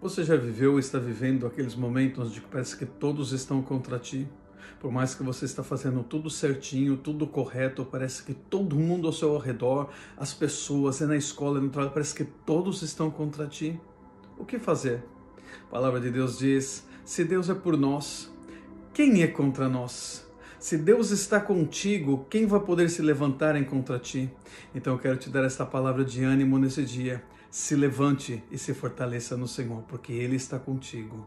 Você já viveu ou está vivendo aqueles momentos de que parece que todos estão contra ti? Por mais que você está fazendo tudo certinho, tudo correto, parece que todo mundo ao seu redor, as pessoas, é na escola, no trabalho, parece que todos estão contra ti. O que fazer? A palavra de Deus diz: se Deus é por nós, quem é contra nós? Se Deus está contigo, quem vai poder se levantar em contra ti? Então eu quero te dar esta palavra de ânimo nesse dia se levante e se fortaleça no Senhor, porque Ele está contigo.